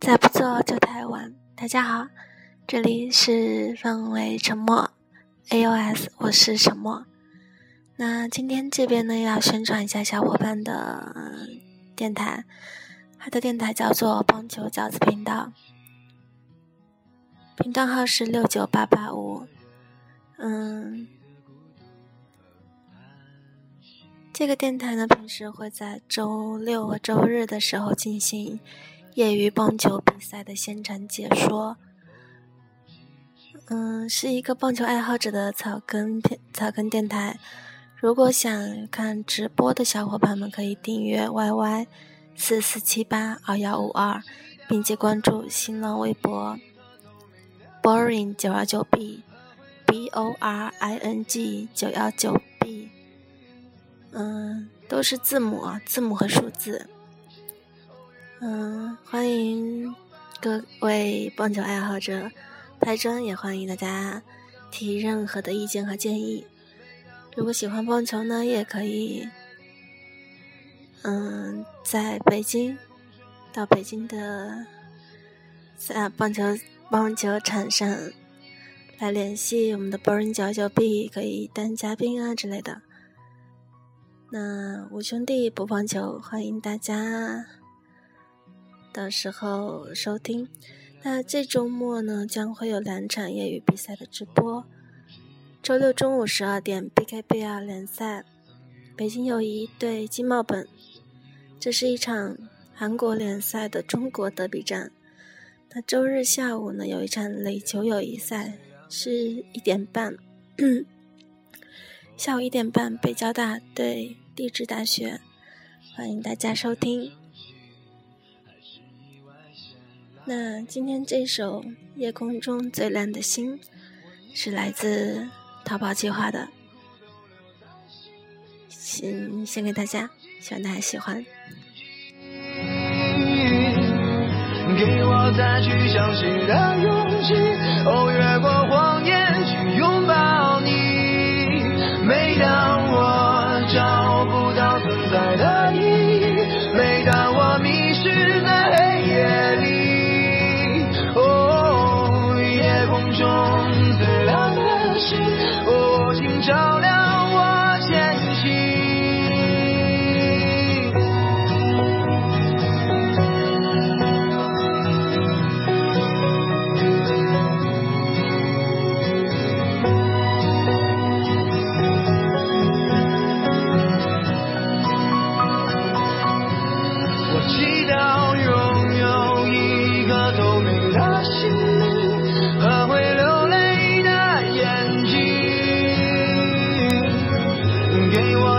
再不做就太晚。大家好，这里是氛围沉默 AOS，我是沉默。那今天这边呢要宣传一下小伙伴的电台，他的电台叫做棒球饺子频道，频道号是六九八八五。嗯，这个电台呢平时会在周六和周日的时候进行。业余棒球比赛的现场解说，嗯，是一个棒球爱好者的草根片草根电台。如果想看直播的小伙伴们，可以订阅 YY 四四七八二幺五二，并且关注新浪微博 Boring 九幺九 B B O R I N G 九幺九 B，嗯，都是字母，字母和数字。嗯，欢迎各位棒球爱好者拍砖，也欢迎大家提任何的意见和建议。如果喜欢棒球呢，也可以，嗯，在北京到北京的在棒球棒球场上来联系我们的 Burn 九九 B，可以当嘉宾啊之类的。那五兄弟不棒球，欢迎大家。到时候收听，那这周末呢将会有两场业余比赛的直播。周六中午十二点，BKBL 联赛，北京友谊对金茂本，这是一场韩国联赛的中国德比战。那周日下午呢有一场垒球友谊赛，是一点半，下午一点半，北交大对地质大学，欢迎大家收听。那今天这首《夜空中最亮的星》是来自逃跑计划的，先献给大家，希望大家喜欢。给我再去相信的勇气，哦，越过谎我请照亮。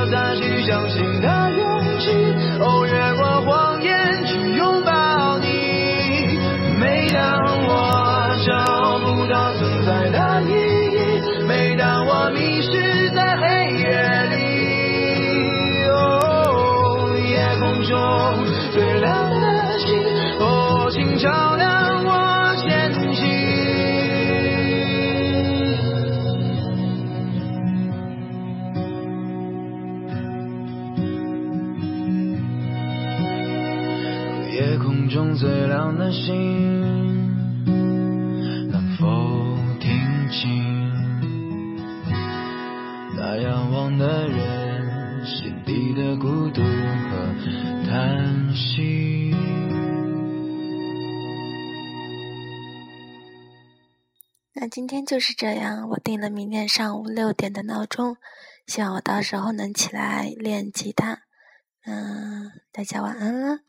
再去相信那些夜空中最亮的星，能否听清那仰望的人心底的孤独和叹息？那今天就是这样，我定了明天上午六点的闹钟，希望我到时候能起来练吉他。嗯，大家晚安了。